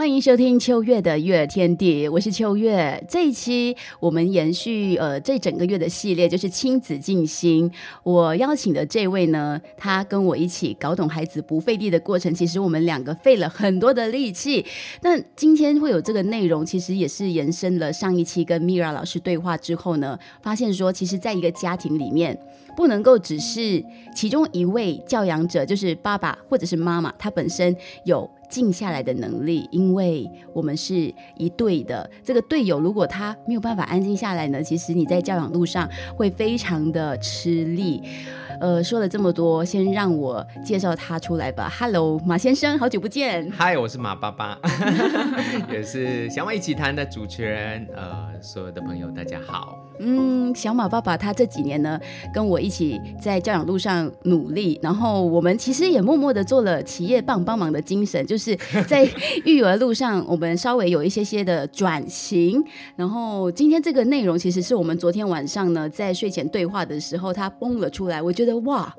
欢迎收听秋月的月天地，我是秋月。这一期我们延续呃这整个月的系列，就是亲子静心。我邀请的这位呢，他跟我一起搞懂孩子不费力的过程。其实我们两个费了很多的力气。那今天会有这个内容，其实也是延伸了上一期跟 Mira 老师对话之后呢，发现说，其实在一个家庭里面，不能够只是其中一位教养者，就是爸爸或者是妈妈，他本身有。静下来的能力，因为我们是一对的。这个队友如果他没有办法安静下来呢，其实你在教养路上会非常的吃力。呃，说了这么多，先让我介绍他出来吧。Hello，马先生，好久不见。Hi，我是马爸爸，也是小马一起谈的主持人。呃，所有的朋友，大家好。嗯，小马爸爸他这几年呢，跟我一起在教养路上努力，然后我们其实也默默的做了企业棒帮忙的精神，就是在育儿路上，我们稍微有一些些的转型。然后今天这个内容，其实是我们昨天晚上呢在睡前对话的时候，他崩了出来。我觉得哇，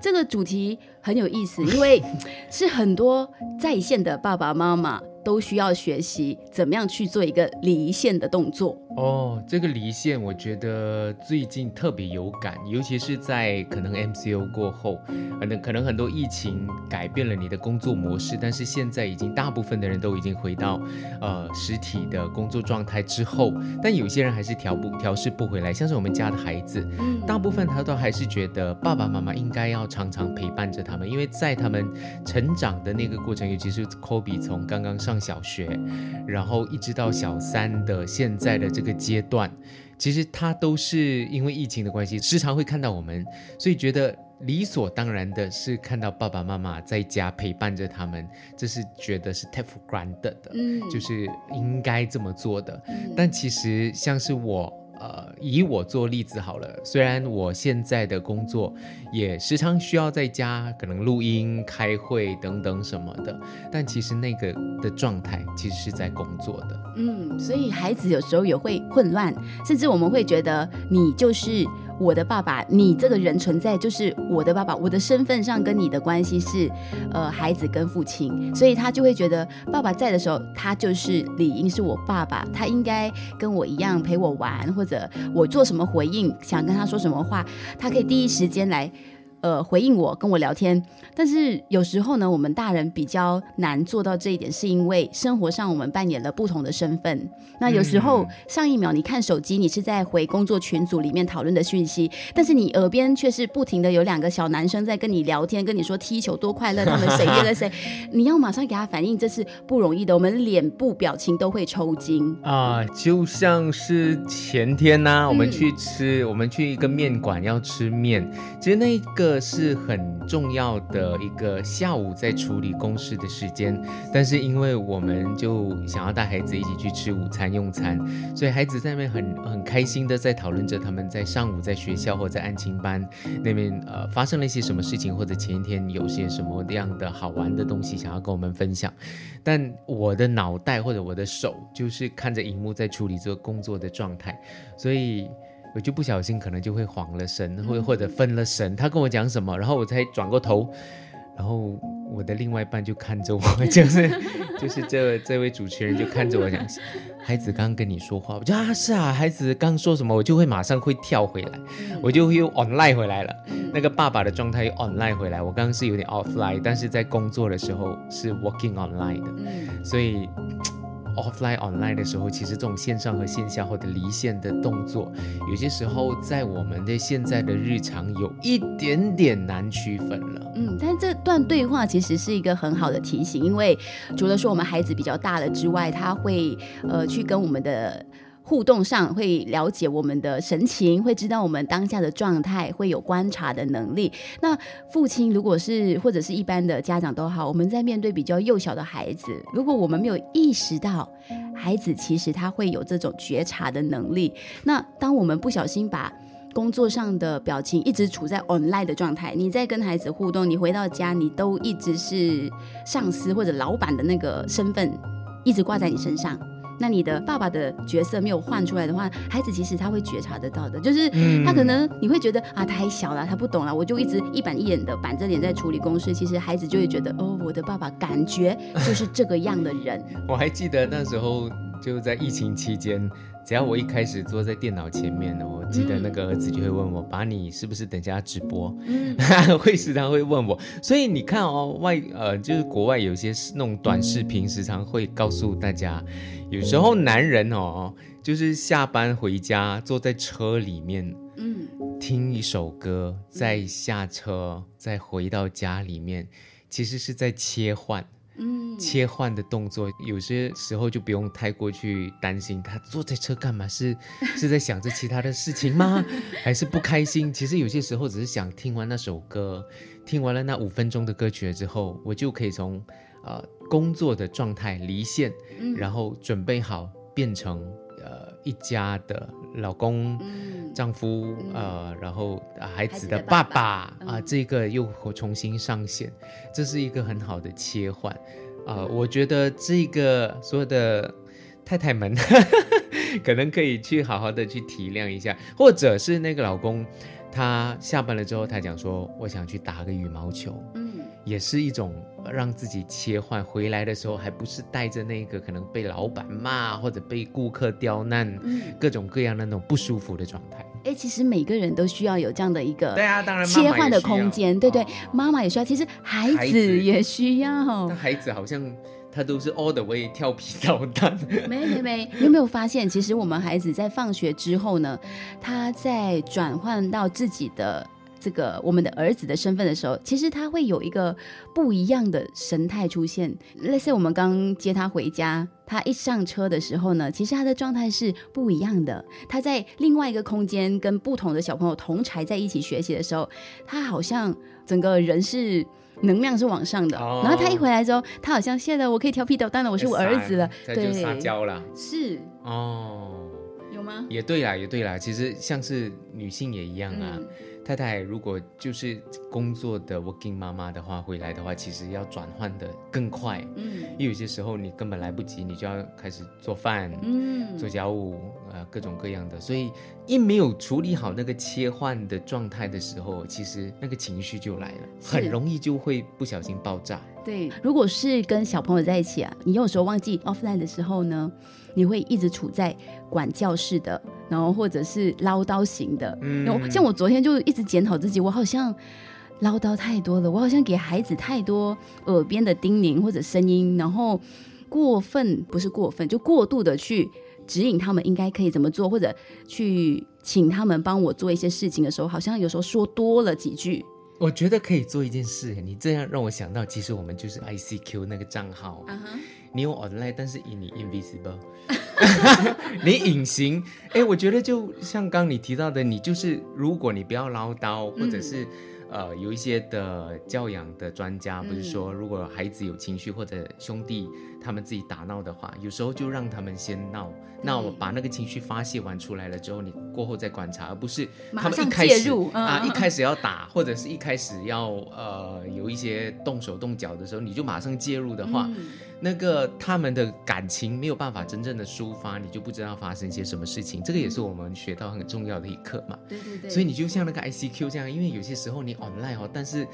这个主题很有意思，因为是很多在线的爸爸妈妈。都需要学习怎么样去做一个离线的动作哦。这个离线，我觉得最近特别有感，尤其是在可能 MCO 过后，可能可能很多疫情改变了你的工作模式，但是现在已经大部分的人都已经回到呃实体的工作状态之后，但有些人还是调不调试不回来，像是我们家的孩子，大部分他都还是觉得爸爸妈妈应该要常常陪伴着他们，因为在他们成长的那个过程，尤其是 Kobe 从刚刚上。上小学，然后一直到小三的现在的这个阶段，其实他都是因为疫情的关系，时常会看到我们，所以觉得理所当然的是看到爸爸妈妈在家陪伴着他们，这是觉得是 take for granted 的，嗯，就是应该这么做的。但其实像是我。呃，以我做例子好了，虽然我现在的工作也时常需要在家可能录音、开会等等什么的，但其实那个的状态其实是在工作的。嗯，所以孩子有时候也会混乱，甚至我们会觉得你就是。我的爸爸，你这个人存在就是我的爸爸，我的身份上跟你的关系是，呃，孩子跟父亲，所以他就会觉得爸爸在的时候，他就是理应是我爸爸，他应该跟我一样陪我玩，或者我做什么回应，想跟他说什么话，他可以第一时间来。呃，回应我，跟我聊天，但是有时候呢，我们大人比较难做到这一点，是因为生活上我们扮演了不同的身份。那有时候上一秒你看手机，你是在回工作群组里面讨论的讯息，但是你耳边却是不停的有两个小男生在跟你聊天，跟你说踢球多快乐，他们谁约了谁，你要马上给他反应，这是不容易的。我们脸部表情都会抽筋啊，就像是前天呢，我们去吃，我们去一个面馆要吃面，其实那个。是很重要的一个下午在处理公事的时间，但是因为我们就想要带孩子一起去吃午餐用餐，所以孩子在那边很很开心的在讨论着他们在上午在学校或者在案情班那边呃发生了一些什么事情，或者前一天有些什么样的好玩的东西想要跟我们分享，但我的脑袋或者我的手就是看着荧幕在处理这个工作的状态，所以。我就不小心可能就会晃了神，或或者分了神。他跟我讲什么，然后我才转过头，然后我的另外一半就看着我，就是就是这这位主持人就看着我讲，孩子刚刚跟你说话，我就啊是啊，孩子刚说什么，我就会马上会跳回来，我就又 online 回来了，那个爸爸的状态又 online 回来。我刚刚是有点 offline，但是在工作的时候是 working online 的，所以。Offline online 的时候，其实这种线上和线下或者离线的动作，有些时候在我们的现在的日常有一点点难区分了。嗯，但这段对话其实是一个很好的提醒，因为除了说我们孩子比较大了之外，他会呃去跟我们的。互动上会了解我们的神情，会知道我们当下的状态，会有观察的能力。那父亲如果是或者是一般的家长都好，我们在面对比较幼小的孩子，如果我们没有意识到孩子其实他会有这种觉察的能力，那当我们不小心把工作上的表情一直处在 online 的状态，你在跟孩子互动，你回到家你都一直是上司或者老板的那个身份，一直挂在你身上。那你的爸爸的角色没有换出来的话，孩子其实他会觉察得到的，就是他可能你会觉得啊，他还小了，他不懂了，我就一直一板一眼的板着脸在处理公事，其实孩子就会觉得哦，我的爸爸感觉就是这个样的人。我还记得那时候就在疫情期间。只要我一开始坐在电脑前面呢，我记得那个儿子就会问我：“把你是不是等下直播？” 会时常会问我。所以你看哦，外呃就是国外有些那种短视频，时常会告诉大家，有时候男人哦，就是下班回家坐在车里面，嗯，听一首歌，再下车，再回到家里面，其实是在切换。嗯，切换的动作有些时候就不用太过去担心，他坐在车干嘛？是 是在想着其他的事情吗？还是不开心？其实有些时候只是想听完那首歌，听完了那五分钟的歌曲了之后，我就可以从呃工作的状态离线，然后准备好变成呃一家的老公。丈夫，呃，然后孩子的爸爸啊，这个又重新上线，这是一个很好的切换，啊，我觉得这个所有的太太们，可能可以去好好的去体谅一下，或者是那个老公，他下班了之后，他讲说，我想去打个羽毛球，嗯，也是一种。让自己切换回来的时候，还不是带着那个可能被老板骂或者被顾客刁难，各种各样的那种不舒服的状态。哎，其实每个人都需要有这样的一个对啊，当然切换的空间，对对，妈妈也需要，其实孩子也需要。那孩子好像他都是 all the way 调皮捣蛋。没没没，有没有发现，其实我们孩子在放学之后呢，他在转换到自己的。这个我们的儿子的身份的时候，其实他会有一个不一样的神态出现。类似我们刚接他回家，他一上车的时候呢，其实他的状态是不一样的。他在另外一个空间跟不同的小朋友同柴在一起学习的时候，他好像整个人是能量是往上的。然后他一回来之后，他好像现在我可以调皮捣蛋了，我是我儿子了，对，撒娇了，是哦，有吗？也对啦，也对啦，其实像是女性也一样啊。太太如果就是工作的 working 妈妈的话，回来的话，其实要转换的更快。嗯，因为有些时候你根本来不及，你就要开始做饭，嗯，做家务，呃，各种各样的。所以一没有处理好那个切换的状态的时候，其实那个情绪就来了，很容易就会不小心爆炸。对，如果是跟小朋友在一起啊，你有时候忘记 offline 的时候呢，你会一直处在管教式的。然后或者是唠叨型的，嗯，像我昨天就一直检讨自己，我好像唠叨太多了，我好像给孩子太多耳边的叮咛或者声音，然后过分不是过分，就过度的去指引他们应该可以怎么做，或者去请他们帮我做一些事情的时候，好像有时候说多了几句。我觉得可以做一件事，你这样让我想到，其实我们就是 ICQ 那个账号，你有 online，但是以你 invisible。你隐形，哎，我觉得就像刚你提到的，你就是如果你不要唠叨，或者是呃有一些的教养的专家，不是说如果孩子有情绪或者兄弟他们自己打闹的话，有时候就让他们先闹，那我把那个情绪发泄完出来了之后，你过后再观察，而不是他们一开始啊一开始要打，或者是一开始要呃有一些动手动脚的时候，你就马上介入的话。那个他们的感情没有办法真正的抒发，你就不知道发生些什么事情。这个也是我们学到很重要的一课嘛。对对对。所以你就像那个 ICQ 这样，因为有些时候你 online 哦，但是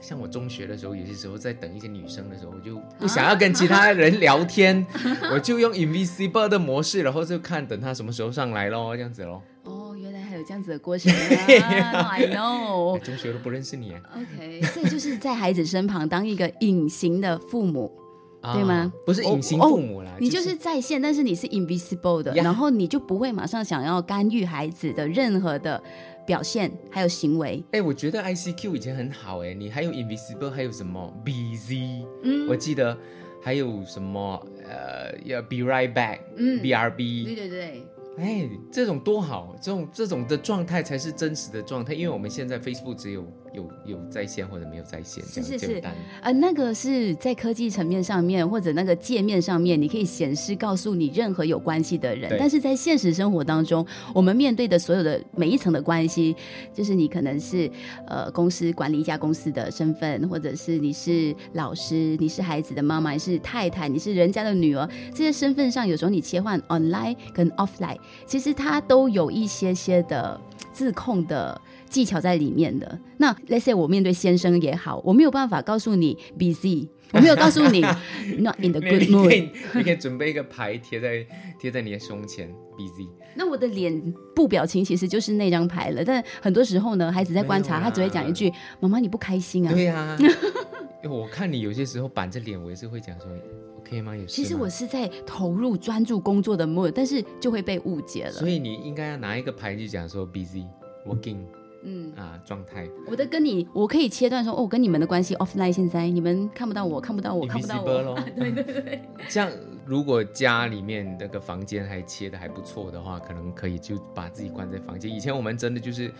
像我中学的时候，有些时候在等一些女生的时候，我就不想要跟其他人聊天，我就用 invisible 的模式，然后就看等她什么时候上来咯，这样子咯。哦，原来还有这样子的过程啊！I know。中学都不认识你。OK，所以就是在孩子身旁当一个隐形的父母。对吗？不是隐形父母啦，你就是在线，但是你是 invisible 的，然后你就不会马上想要干预孩子的任何的表现还有行为。哎，我觉得 ICQ 以前很好哎，你还有 invisible，还有什么 busy？嗯，我记得还有什么呃，要 be right back，嗯，BRB。对对对。哎，这种多好，这种这种的状态才是真实的状态，因为我们现在 Facebook 只有。有有在线或者没有在线，这是是是样简单。呃，那个是在科技层面上面，或者那个界面上面，你可以显示告诉你任何有关系的人。但是在现实生活当中，我们面对的所有的每一层的关系，就是你可能是呃公司管理一家公司的身份，或者是你是老师，你是孩子的妈妈，你是太太，你是人家的女儿，这些身份上有时候你切换 online 跟 offline，其实它都有一些些的自控的技巧在里面的。那 let's say 我面对先生也好，我没有办法告诉你 busy，我没有告诉你 not in the good mood。以你可以准备一个牌贴在贴在你的胸前，busy。那我的脸部表情其实就是那张牌了，但很多时候呢，孩子在观察，他只会讲一句：“妈妈，你不开心啊。对呀、我看你有些时候板着脸，我也是会讲说可以吗？有事吗其实我是在投入专注工作的 mood，但是就会被误解了所。以你应该要拿一个牌去讲说 busy working 嗯，啊状态我的跟你，我可以切断说，哦，我跟你们的关系 offline，现在你们看不到我，看不到我，看不到我。咯。对对对。这样如果家里面那个房间还切的还不错的话，可能可以就把自己关在房间。以前我们真的就是。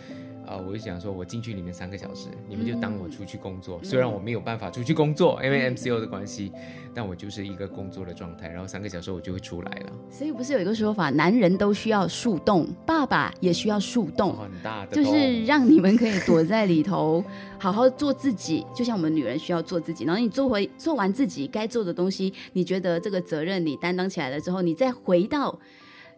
啊、我就想说，我进去里面三个小时，你们就当我出去工作。虽然我没有办法出去工作，因为 MCO 的关系，但我就是一个工作的状态。然后三个小时我就会出来了，所以不是有一个说法，男人都需要树洞，爸爸也需要树洞。很大的就是让你们可以躲在里头，好好做自己。就像我们女人需要做自己，然后你做回做完自己该做的东西，你觉得这个责任你担当起来了之后，你再回到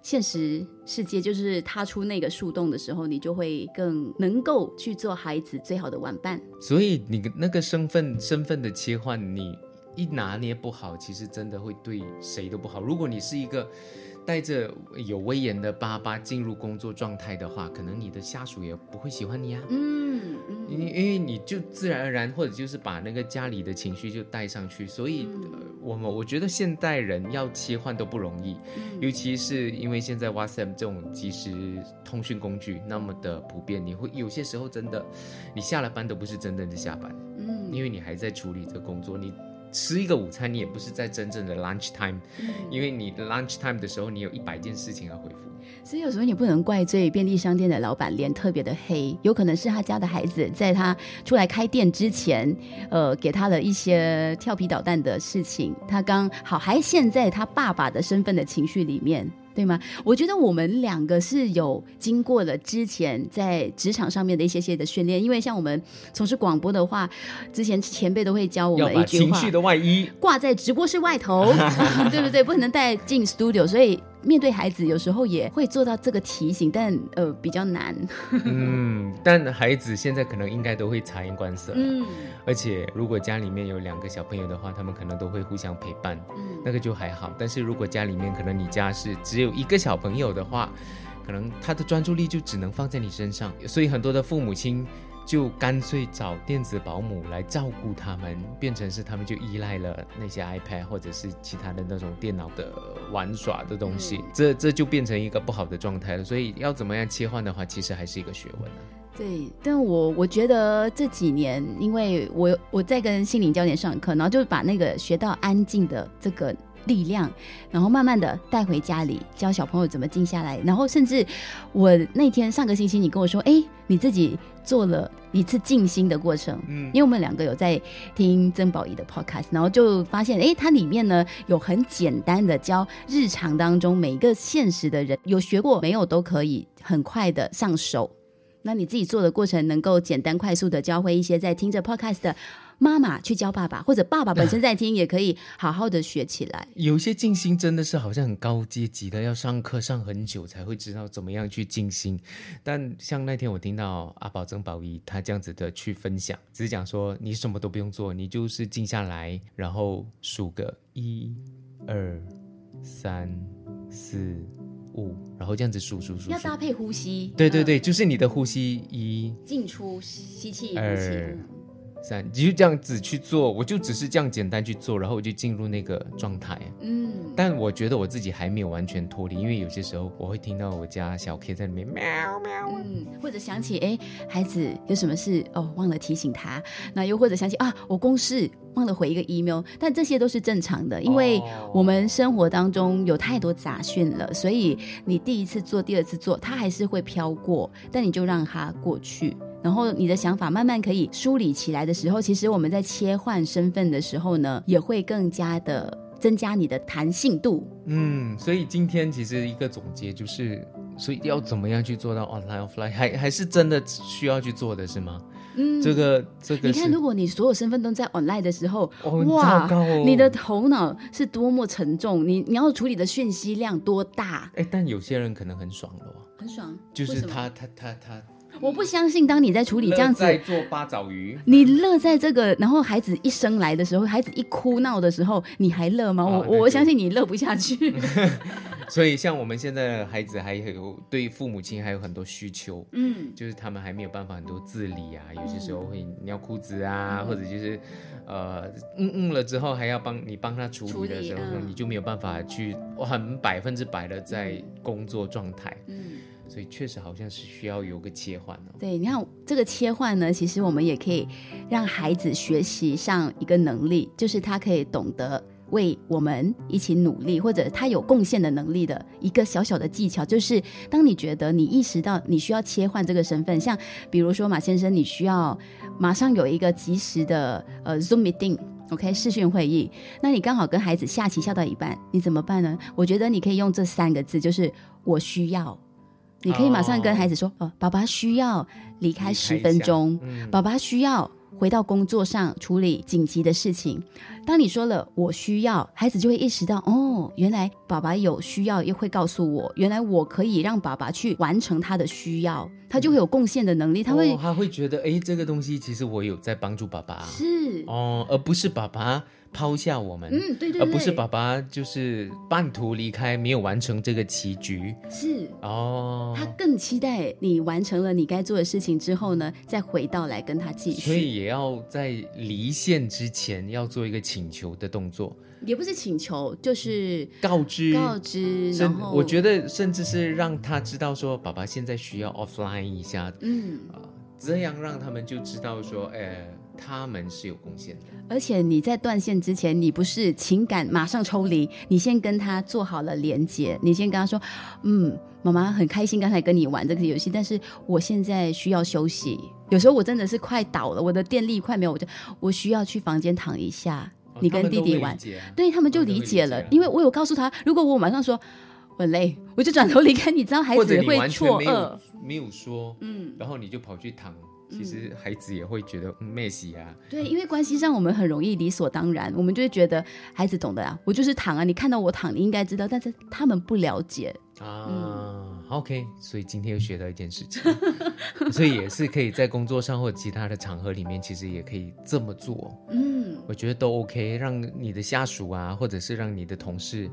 现实世界，就是踏出那个树洞的时候，你就会更能够去做孩子最好的玩伴。所以你那个身份身份的切换，你一拿捏不好，其实真的会对谁都不好。如果你是一个带着有威严的爸爸进入工作状态的话，可能你的下属也不会喜欢你啊。嗯嗯因因为你就自然而然，或者就是把那个家里的情绪就带上去，所以、我们我觉得现代人要切换都不容易，嗯尤其是因为现在 WhatsApp 这种即时通讯工具那么的普遍，你会有些时候真的，你下了班都不是真正的下班，嗯因为你还在处理这工作，你。吃一个午餐，你也不是在真正的 lunch time，、因嗯为你 lunch time 的时候，你有一百件事情要回复。所以有时候你不能怪罪便利商店的老板脸特别的黑，有可能是他家的孩子在他出来开店之前，呃，给他了一些调皮捣蛋的事情，他刚好还陷在他爸爸的身份的情绪里面。对吗？我觉得我们两个是有经过了之前在职场上面的一些些的训练，因为像我们从事广播的话，之前前辈都会教我们一句话：情绪的外衣 挂在直播室外头，对不对？不可能带进 studio，所以面对孩子有时候也会做到这个提醒，但呃比较难。嗯，但孩子现在可能应该都会察言观色，嗯而且如果家里面有两个小朋友的话，他们可能都会互相陪伴，嗯那个就还好。但是如果家里面可能你家是只有一个小朋友的话，可能他的专注力就只能放在你身上，所以很多的父母亲。就干脆找电子保姆来照顾他们，变成是他们就依赖了那些 iPad 或者是其他的那种电脑的玩耍的东西，这这就变成一个不好的状态了。所以要怎么样切换的话，其实还是一个学问啊。对，但我我觉得这几年，因为我我在跟心灵教练上课，然后就把那个学到安静的这个力量，然后慢慢的带回家里，教小朋友怎么静下来。然后甚至我那天上个星期，你跟我说，哎，你自己做了一次静心的过程，嗯因为我们两个有在听曾宝仪的 podcast，然后就发现，哎，它里面呢有很简单的教日常当中每一个现实的人有学过没有都可以很快的上手。那你自己做的过程能够简单快速的教会一些在听着 podcast 的妈妈去教爸爸，或者爸爸本身在听，也可以好好的学起来。有些静心真的是好像很高阶级的，要上课上很久才会知道怎么样去静心。但像那天我听到阿宝曾宝仪他这样子的去分享，只是讲说你什么都不用做，你就是静下来，然后数个一、二、三、四、五，然后这样子数数数数。要搭配呼吸，嗯，对对对，就是你的呼吸一进出吸气，呼气二。嗯三，你就这样子去做，我就只是这样简单去做，然后我就进入那个状态。嗯，但我觉得我自己还没有完全脱离，因为有些时候我会听到我家小 K 在里面喵喵。嗯，或者想起哎，孩子有什么事哦，忘了提醒他。那又或者想起啊，我公事忘了回一个 email，但这些都是正常的，因为哦我们生活当中有太多杂讯了，所以你第一次做、第二次做，它还是会飘过，但你就让它过去。然后你的想法慢慢可以梳理起来的时候，其实我们在切换身份的时候呢，也会更加的增加你的弹性度。嗯，所以今天其实一个总结就是，所以要怎么样去做到 online offline，还还是真的需要去做的是吗？嗯，这个这个你看，如果你所有身份都在 online 的时候，哦哇哦你的头脑是多么沉重，你你要处理的讯息量多大，哎，但有些人可能很爽的哦，很爽。就是他他他他我不相信，当你在处理这样子在做八爪鱼。你乐在这个，然后孩子一生来的时候，孩子一哭闹的时候，你还乐吗？我我哦那就相信你乐不下去。所以像我们现在的孩子还有对父母亲还有很多需求，嗯，就是他们还没有办法很多自理啊，有些时候会尿裤子啊，或者就是呃嗯嗯了之后还要帮你帮他处处理理的时候，嗯你就没有办法去很百分之百的在工作状态，嗯，所以确实好像是需要有个切换哦。对，你看这个切换呢，其实我们也可以让孩子学习上一个能力，就是他可以懂得。为我们一起努力，或者他有贡献的能力的一个小小的技巧，就是当你觉得你意识到你需要切换这个身份，像比如说马先生，你需要马上有一个及时的呃 Zoom meeting。OK，视讯会议，那你刚好跟孩子下棋下到一半，你怎么办呢？我觉得你可以用这三个字，就是我需要。你可以马上跟孩子说：“哦，爸爸需要离开十分钟，嗯爸爸需要回到工作上处理紧急的事情。”当你说了“我需要”，孩子就会意识到：“哦，原来爸爸有需要，又会告诉我，原来我可以让爸爸去完成他的需要，他就会有贡献的能力，他会、哦他会觉得哎，这个东西其实我有在帮助爸爸是哦，而不是爸爸抛下我们。嗯，对对对，而不是爸爸就是半途离开，没有完成这个棋局是。哦。他更期待你完成了你该做的事情之后呢，再回到来跟他继续。所以也要在离线之前要做一个请求的动作，也不是请求，就是告知。告知，然甚后我觉得甚至是让他知道说，爸爸现在需要 offline 一下，嗯，啊、这样让他们就知道说，哎，他们是有贡献的。而且你在断线之前，你不是情感马上抽离，你先跟他做好了连接，你先跟他说，嗯，妈妈很开心刚才跟你玩这个游戏，但是我现在需要休息。有时候我真的是快倒了，我的电力快没有，我就我需要去房间躺一下。哦你跟弟弟玩对他们就理解了因为我有告诉他，如果我马上说我很累，我就转头离开，你知道孩子会错愕没有。说，嗯，然后你就跑去躺，其实孩子也会觉得嗯妹喜啊，对，因为关系上我们很容易理所当然，我们就会觉得孩子懂得啊，我就是躺啊，你看到我躺，你应该知道，但是他们不了解。啊、k 所以今天又学到一件事情，所以也是可以在工作上或者其他的场合里面，其实也可以这么做，嗯，我觉得都 OK，让你的下属啊，或者是让你的同事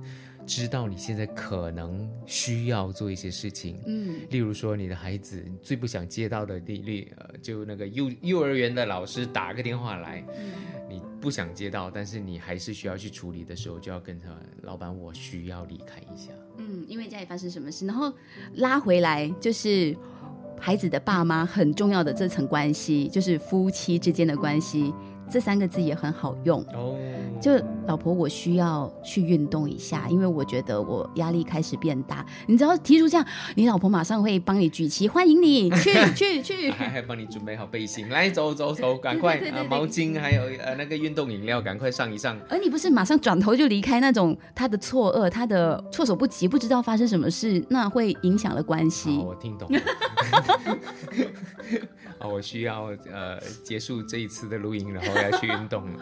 知道你现在可能需要做一些事情，嗯，例如说你的孩子最不想接到的例例，呃，就那个幼幼儿园的老师打个电话来，你不想接到，但是你还是需要去处理的时候，就要跟他老板，我需要离开一下。嗯，因为家里发生什么事，然后拉回来就是孩子的爸妈很重要的这层关系，就是夫妻之间的关系，这三个字也很好用。哦，就老婆，我需要去运动一下，因为我觉得我压力开始变大。你只要提出这样，你老婆马上会帮你举旗，欢迎你去去去。还还帮你准备好背心，来走走走，赶快啊，毛巾还有呃那个运动饮料，赶快上一上。而你不是马上转头就离开那种他的错愕，他的措手不及，不知道发生什么事，那会影响了关系，。我听懂了。啊，我需要呃结束这一次的录音，然后要去运动了。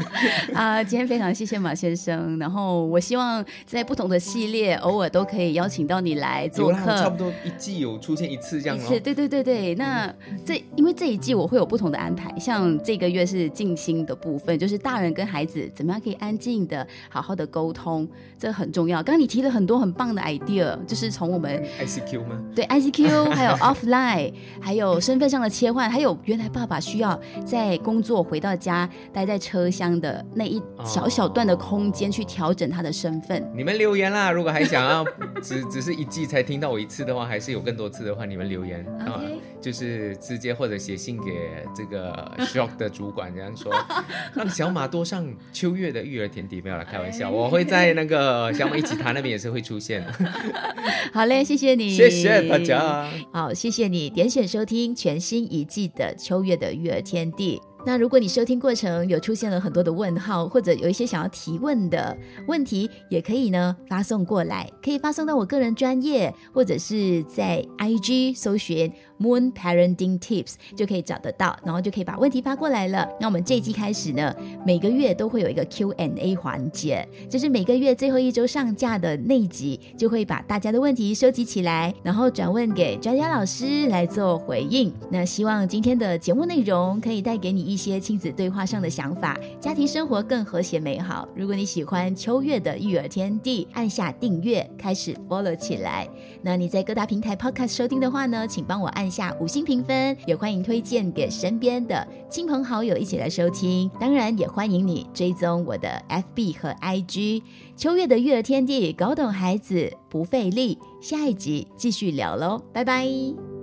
啊、今天非常谢谢马先生，然后我希望在不同的系列，偶尔都可以邀请到你来做客，差不。多一季有出现一次这样哦。一次，对对对对，那这因为这一季我会有不同的安排，像这个月是静心的部分，就是大人跟孩子怎么样可以安静的、好好的沟通，这很重要。刚刚你提了很多很棒的 idea，就是从我们 ICQ 吗？对 ICQ，还有 offline，还有身份上的切换，还有原来爸爸需要在工作回到家待在车厢的那一小小小段的空间去调整他的身份。你们留言啦，如果还想要 只只是一季才听到我一次的话，还是有更多次的话，你们留言啊就是直接或者写信给这个 Shock 的主管，这样说，让 小马多上秋月的育儿田地，没有啦，开玩笑，我会在那个小马一起谈那边也是会出现的，好嘞，谢谢你，谢谢大。家。好，谢谢你点选收听全新一季的秋月的育儿天地。那如果你收听过程有出现了很多的问号，或者有一些想要提问的问题，也可以呢发送过来，可以发送到我个人专业，或者是在 IG 搜寻 Moon Parenting Tips 就可以找得到，然后就可以把问题发过来了。那我们这一季开始呢，每个月都会有一个 Q&A 环节，就是每个月最后一周上架的那一集，就会把大家的问题收集起来，然后转问给专家老师来做回应。那希望今天的节目内容可以带给你一些亲子对话上的想法，家庭生活更和谐美好。如果你喜欢秋月的育儿天地，按下订阅，开始 follow 起来。那你在各大平台 podcast 收听的话呢，请帮我按下五星评分，也欢迎推荐给身边的亲朋好友一起来收听。当然，也欢迎你追踪我的 FB 和 IG。秋月的育儿天地，搞懂孩子不费力。下一集继续聊喽，拜拜。